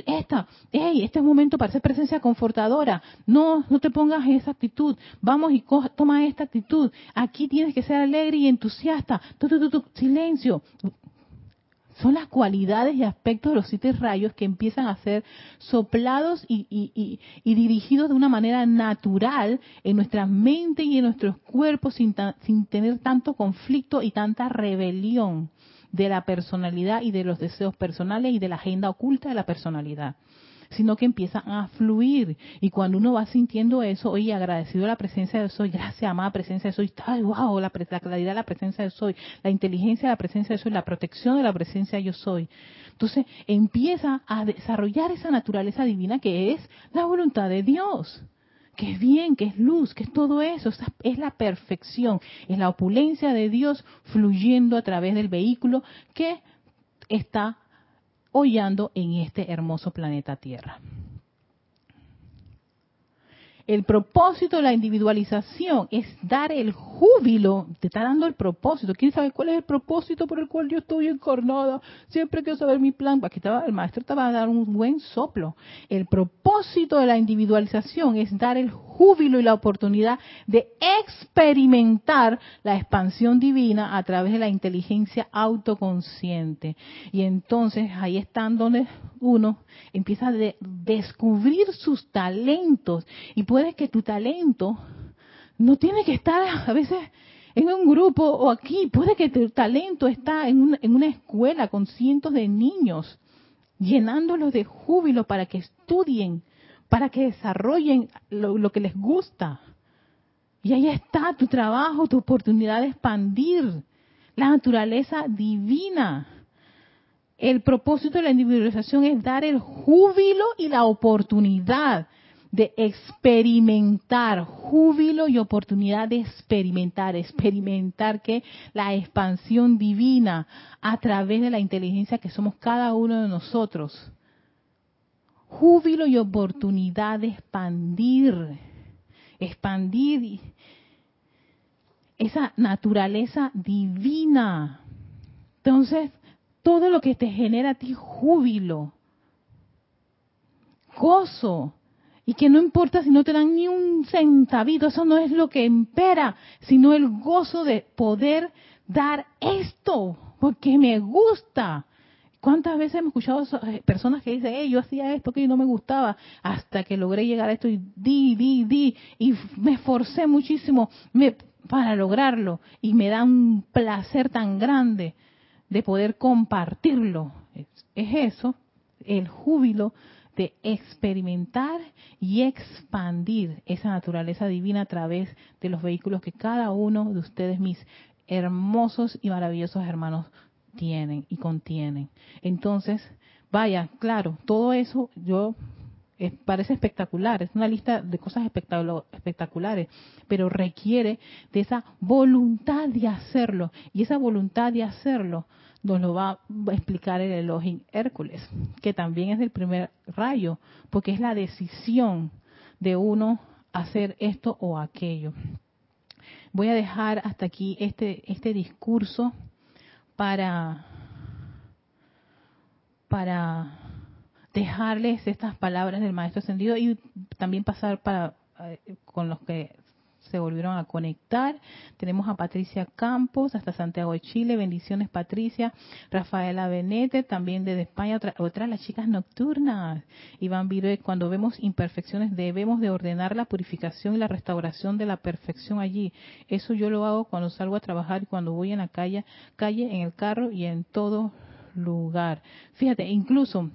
[SPEAKER 1] esta, hey, este es momento para ser presencia confortadora. No, no te pongas en esa actitud. Vamos y toma esta actitud. Aquí tienes que ser alegre y entusiasta. Tu, tu, silencio son las cualidades y aspectos de los siete rayos que empiezan a ser soplados y, dirigidos de una manera natural en nuestra mente y en nuestros cuerpos sin, sin tener tanto conflicto y tanta rebelión de la personalidad y de los deseos personales y de la agenda oculta de la personalidad sino que empiezan a fluir. Y cuando uno va sintiendo eso, oye, agradecido a la presencia de Soy, gracias, amada presencia de Soy, ay, wow, la, la claridad de la presencia de Soy, la inteligencia de la presencia de Soy, la protección de la presencia de Yo Soy. Entonces empieza a desarrollar esa naturaleza divina que es la voluntad de Dios que es bien, que es luz, que es todo eso, es la perfección, es la opulencia de Dios fluyendo a través del vehículo que está hollando en este hermoso planeta Tierra. El propósito de la individualización es dar el júbilo, te está dando el propósito. ¿Quieres saber cuál es el propósito por el cual yo estoy encarnada? Siempre quiero saber mi plan. Aquí estaba, el maestro te va a dar un buen soplo. El propósito de la individualización es dar el júbilo y la oportunidad de experimentar la expansión divina a través de la inteligencia autoconsciente. Y entonces ahí están donde uno empieza a descubrir sus talentos y puede que tu talento no tiene que estar a veces en un grupo o aquí, puede que tu talento está en, en una escuela con cientos de niños, llenándolos de júbilo para que estudien, para que desarrollen lo, lo que les gusta. Y ahí está tu trabajo, tu oportunidad de expandir la naturaleza divina. El propósito de la individualización es dar el júbilo y la oportunidad de experimentar, júbilo y oportunidad de experimentar, experimentar que la expansión divina a través de la inteligencia que somos cada uno de nosotros. Júbilo y oportunidad de expandir, expandir esa naturaleza divina. Entonces, todo lo que te genera a ti júbilo, gozo, y que no importa si no te dan ni un centavito, eso no es lo que impera, sino el gozo de poder dar esto, porque me gusta. ¿Cuántas veces hemos escuchado eh, personas que dicen, yo hacía esto que no me gustaba, hasta que logré llegar a esto y di, di, di, y me esforcé muchísimo para lograrlo, y me da un placer tan grande de poder compartirlo. es eso, el júbilo de experimentar y expandir esa naturaleza divina a través de los vehículos que cada uno de ustedes, mis hermosos y maravillosos hermanos, tienen y contienen. Entonces, vaya, claro, todo eso yo parece espectacular, es una lista de cosas espectaculares, pero requiere de esa voluntad de hacerlo. Y esa voluntad de hacerlo nos lo va a explicar el Elohim Hércules, que también es el primer rayo, porque es la decisión de uno hacer esto o aquello. Voy a dejar hasta aquí este, este discurso para, para dejarles estas palabras del Maestro Ascendido y también pasar para eh, con los que se volvieron a conectar. Tenemos a Patricia Campos, hasta Santiago de Chile. Bendiciones, Patricia. Rafaela Benete, también desde España. Otra, otras las chicas nocturnas. Iván Virué, cuando vemos imperfecciones debemos de ordenar la purificación y la restauración de la perfección allí. Eso yo lo hago cuando salgo a trabajar y cuando voy en la calle, calle en el carro y en todo lugar. Fíjate, incluso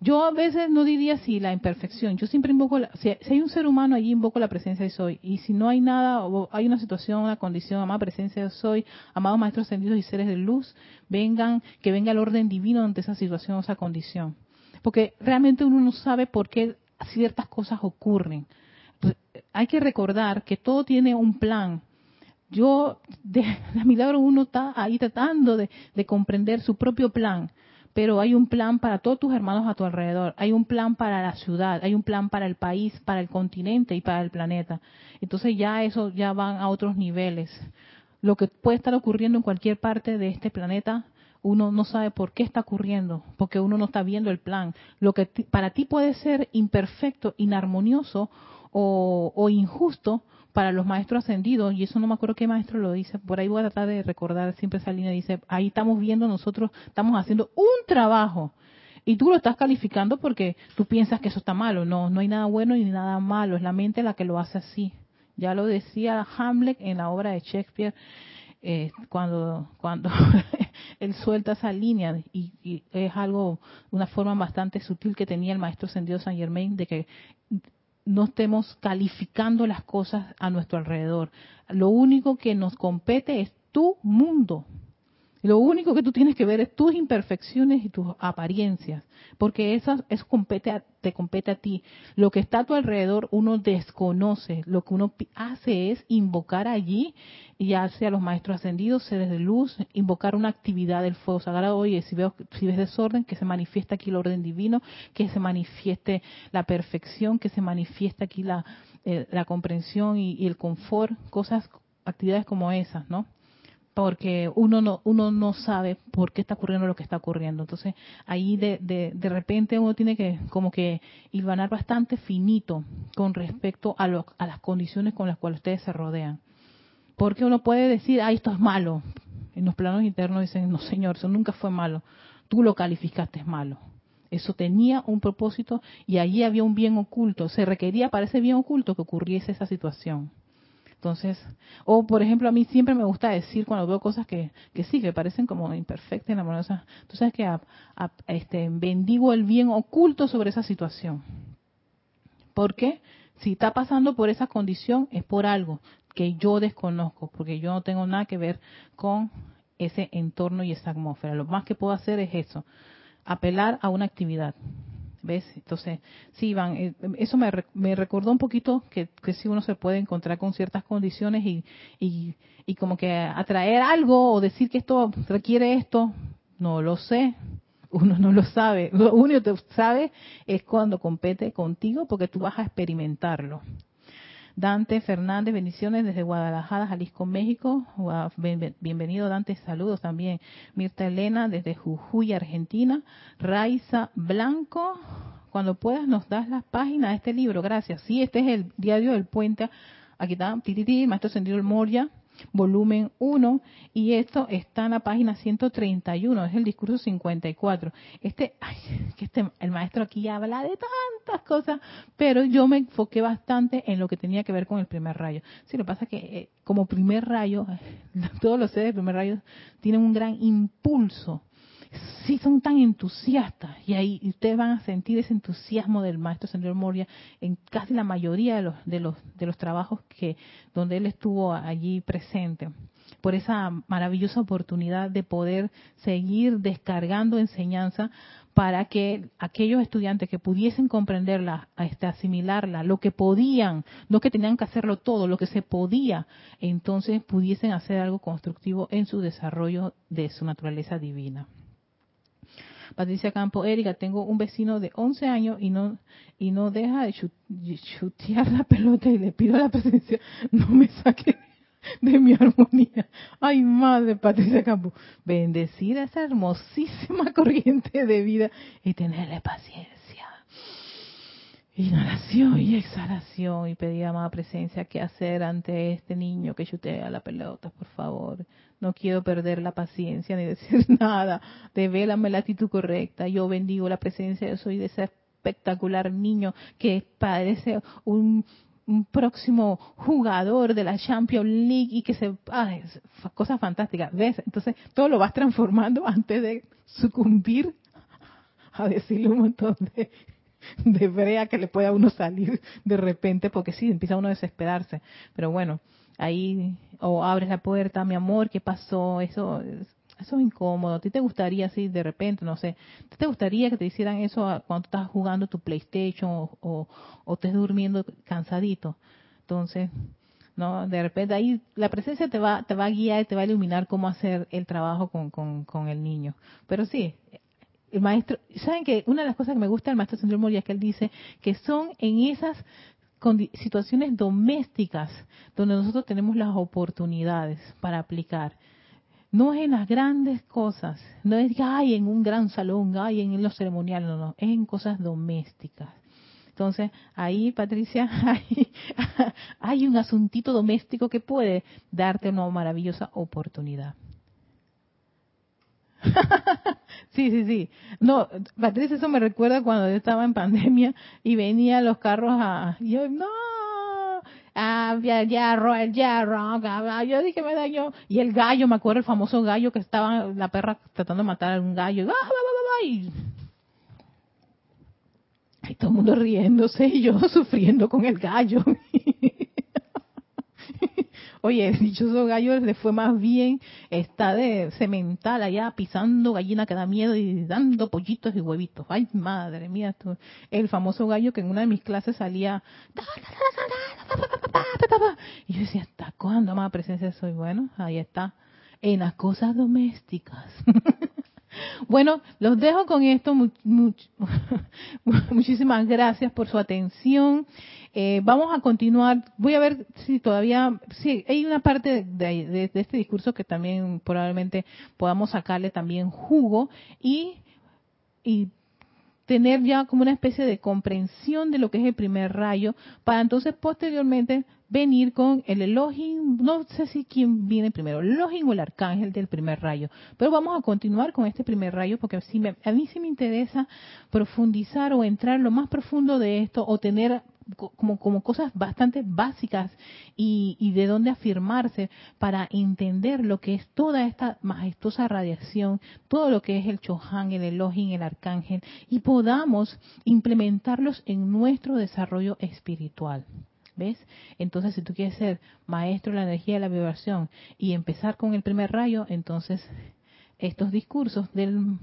[SPEAKER 1] yo a veces no diría si la imperfección, yo siempre invoco, si, hay un ser humano allí, invoco la presencia de soy. Y si no hay nada, o hay una situación, una condición, amada presencia de soy, amados maestros ascendidos y seres de luz, vengan, que venga el orden divino ante esa situación o esa condición. Porque realmente uno no sabe por qué ciertas cosas ocurren. hay que recordar que todo tiene un plan. Yo, de, de milagro, uno está ahí tratando de comprender su propio plan pero hay un plan para todos tus hermanos a tu alrededor, hay un plan para la ciudad, hay un plan para el país, para el continente y para el planeta. Entonces ya eso ya van a otros niveles. Lo que puede estar ocurriendo en cualquier parte de este planeta, uno no sabe por qué está ocurriendo, porque uno no está viendo el plan. Lo que para ti puede ser imperfecto, inarmonioso o, o injusto, para los maestros ascendidos, y eso no me acuerdo qué maestro lo dice, por ahí voy a tratar de recordar siempre esa línea, dice, ahí estamos viendo nosotros, estamos haciendo un trabajo, y tú lo estás calificando porque tú piensas que eso está malo, no, no hay nada bueno ni nada malo, es la mente la que lo hace así. Ya lo decía Hamlet en la obra de Shakespeare, eh, cuando, cuando él suelta esa línea y, y, es algo, una forma bastante sutil que tenía el maestro ascendido San Germain de que no estemos calificando las cosas a nuestro alrededor. Lo único que nos compete es tu mundo. Lo único que tú tienes que ver es tus imperfecciones y tus apariencias, porque eso, eso compete te compete a ti. Lo que está a tu alrededor uno desconoce. Lo que uno hace es invocar allí y hace a los maestros ascendidos, seres de luz, invocar una actividad del fuego sagrado. Oye, si, veo, si ves desorden, que se manifieste aquí el orden divino, que se manifieste la perfección, que se manifieste aquí la, eh, la comprensión y el confort, cosas, actividades como esas, ¿no? Porque uno no uno no sabe por qué está ocurriendo lo que está ocurriendo. Entonces, ahí de, de, de repente uno tiene que como que hilvanar bastante finito con respecto a, lo, a las condiciones con las cuales ustedes se rodean. Porque uno puede decir, ah, esto es malo. En los planos internos dicen, no señor, eso nunca fue malo. Tú lo calificaste malo. Eso tenía un propósito y allí había un bien oculto. Se requería para ese bien oculto que ocurriese esa situación. Entonces, o por ejemplo, a mí siempre me gusta decir cuando veo cosas que, que sí, que parecen como imperfectas, enamorosas, tú sabes que este, bendigo el bien oculto sobre esa situación. Porque si está pasando por esa condición es por algo que yo desconozco, porque yo no tengo nada que ver con ese entorno y esa atmósfera. Lo más que puedo hacer es eso, apelar a una actividad ¿Ves? Entonces, sí, Iván, eh, eso me, me, recordó un poquito que, que sí uno se puede encontrar con ciertas condiciones y, y, y como que atraer algo o decir que esto requiere esto, no lo sé, uno no lo sabe. Lo único que sabe es cuando compete contigo porque tú vas a experimentarlo. Dante Fernández, bendiciones desde Guadalajara, Jalisco, México. Bienvenido Dante, saludos también. Mirta Elena desde Jujuy, Argentina. Raiza Blanco, cuando puedas nos das las páginas de este libro, gracias. Sí, este es el diario del puente. Aquí está, tititi, Maestro Sentido Moria, volumen 1, y esto está en la página 131, es el discurso 54. Este, ay, que este, el maestro aquí habla de tantas cosas, pero yo me enfoqué bastante en lo que tenía que ver con el primer rayo. Sí, lo que pasa es que eh, como primer rayo, todos los seres del primer rayo tienen un gran impulso sí son tan entusiastas y ahí ustedes van a sentir ese entusiasmo del maestro señor Moria en casi la mayoría de los de los de los trabajos que donde él estuvo allí presente por esa maravillosa oportunidad de poder seguir descargando enseñanza para que aquellos estudiantes que pudiesen comprenderla, este, asimilarla, lo que podían, no que tenían que hacerlo todo, lo que se podía, entonces pudiesen hacer algo constructivo en su desarrollo de su naturaleza divina. Patricia Campo, Erika, tengo un vecino de 11 años y no y no deja de chutear la pelota y le pido la presencia, no me saque de mi armonía. Ay, madre Patricia Campo, bendecir esa hermosísima corriente de vida y tenerle paciencia. Inhalación y exhalación y pedir amada presencia qué hacer ante este niño que chutea la pelota, por favor. No quiero perder la paciencia ni decir nada. Devélame la actitud correcta. Yo bendigo la presencia. Yo soy de ese espectacular niño que parece un, próximo jugador de la Champions League y que se ay, cosas fantásticas ves entonces todo lo vas transformando antes de sucumbir a decirle un montón de de brea que le pueda uno salir de repente, porque sí, empieza uno a desesperarse. Pero bueno, ahí, o abres la puerta, mi amor, ¿qué pasó? Eso, eso es incómodo. ¿A ti te gustaría así de repente, no sé, te gustaría que te hicieran eso cuando estás jugando tu PlayStation o, o, estés durmiendo cansadito? Entonces, no de repente ahí la presencia te va te va a guiar y te va a iluminar cómo hacer el trabajo con, con, con el niño pero sí el maestro, ¿saben que una de las cosas que me gusta del maestro Sandro Moria es que él dice que son en esas situaciones domésticas donde nosotros tenemos las oportunidades para aplicar. No es en las grandes cosas, no es hay en un gran salón, hay en los ceremoniales, no, no, es en cosas domésticas. Entonces, ahí, Patricia, hay, hay un asuntito doméstico que puede darte una maravillosa oportunidad. sí, sí, sí. No, Patricia, eso me recuerda cuando yo estaba en pandemia y venía los carros a... Yo, no, ah, el yarro, el yarro, yo dije me daño. Y el gallo, me acuerdo el famoso gallo que estaba la perra tratando de matar a un gallo. Y, y todo el mundo riéndose y yo sufriendo con el gallo. Oye, dichoso gallo le fue más bien, está de cemental allá pisando gallina que da miedo y dando pollitos y huevitos. Ay, madre mía, el famoso gallo que en una de mis clases salía. Y yo decía, ¿hasta cuándo más presencia soy? Bueno, ahí está, en las cosas domésticas. Bueno, los dejo con esto. muchísimas gracias por su atención. Eh, vamos a continuar. Voy a ver si todavía, sí, hay una parte de, este discurso que también probablemente podamos sacarle también jugo y, y tener ya como una especie de comprensión de lo que es el primer rayo, para entonces posteriormente venir con el Elohim, no sé si quién viene primero, el Elohim o el arcángel del primer rayo, pero vamos a continuar con este primer rayo porque si a mí sí me interesa profundizar o entrar lo más profundo de esto o tener como, como cosas bastante básicas y, y de dónde afirmarse para entender lo que es toda esta majestuosa radiación, todo lo que es el Chohan, el Elohim, el Arcángel, y podamos implementarlos en nuestro desarrollo espiritual. ¿Ves? Entonces, si tú quieres ser maestro de la energía de la vibración y empezar con el primer rayo, entonces estos discursos del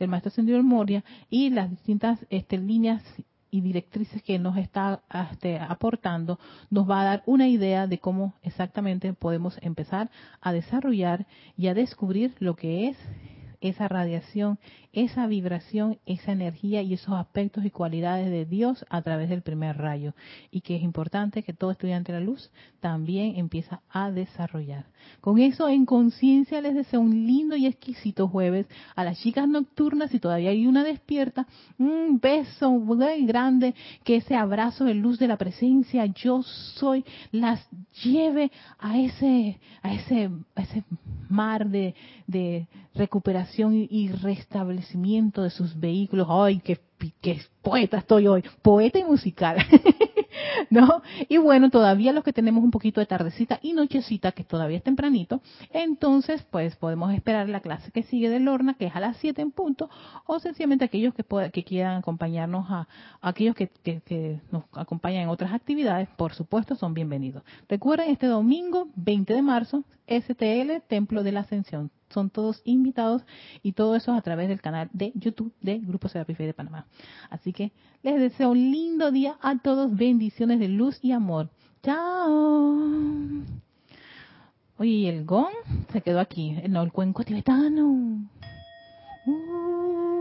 [SPEAKER 1] del maestro ascendido Moria y las distintas este, líneas y directrices que nos está este, aportando, nos va a dar una idea de cómo exactamente podemos empezar a desarrollar y a descubrir lo que es esa radiación, esa vibración, esa energía y esos aspectos y cualidades de Dios a través del primer rayo. Y que es importante que todo estudiante de la luz también empieza a desarrollar. Con eso en conciencia les deseo un lindo y exquisito jueves. A las chicas nocturnas, si todavía hay una despierta, un beso muy grande, que ese abrazo de luz de la presencia, yo soy, las lleve a ese, a ese, ese mar de, de recuperación y restablecimiento de sus vehículos. ¡Ay, qué, poeta estoy hoy! Poeta y musical. ¿No? Y bueno, todavía los que tenemos un poquito de tardecita y nochecita, que todavía es tempranito, entonces pues podemos esperar la clase que sigue de Lorna, que es a las 7 en punto, o sencillamente aquellos que, que quieran acompañarnos, a, aquellos que, que, nos acompañan en otras actividades, por supuesto, son bienvenidos. Recuerden, este domingo 20 de marzo, STL, Templo de la Ascensión son todos invitados y todo eso a través del canal de YouTube de Grupo Serapis de Panamá. Así que les deseo un lindo día a todos, bendiciones de luz y amor. Chao. Oye, el gong se quedó aquí, no, el cuenco tibetano. Uh.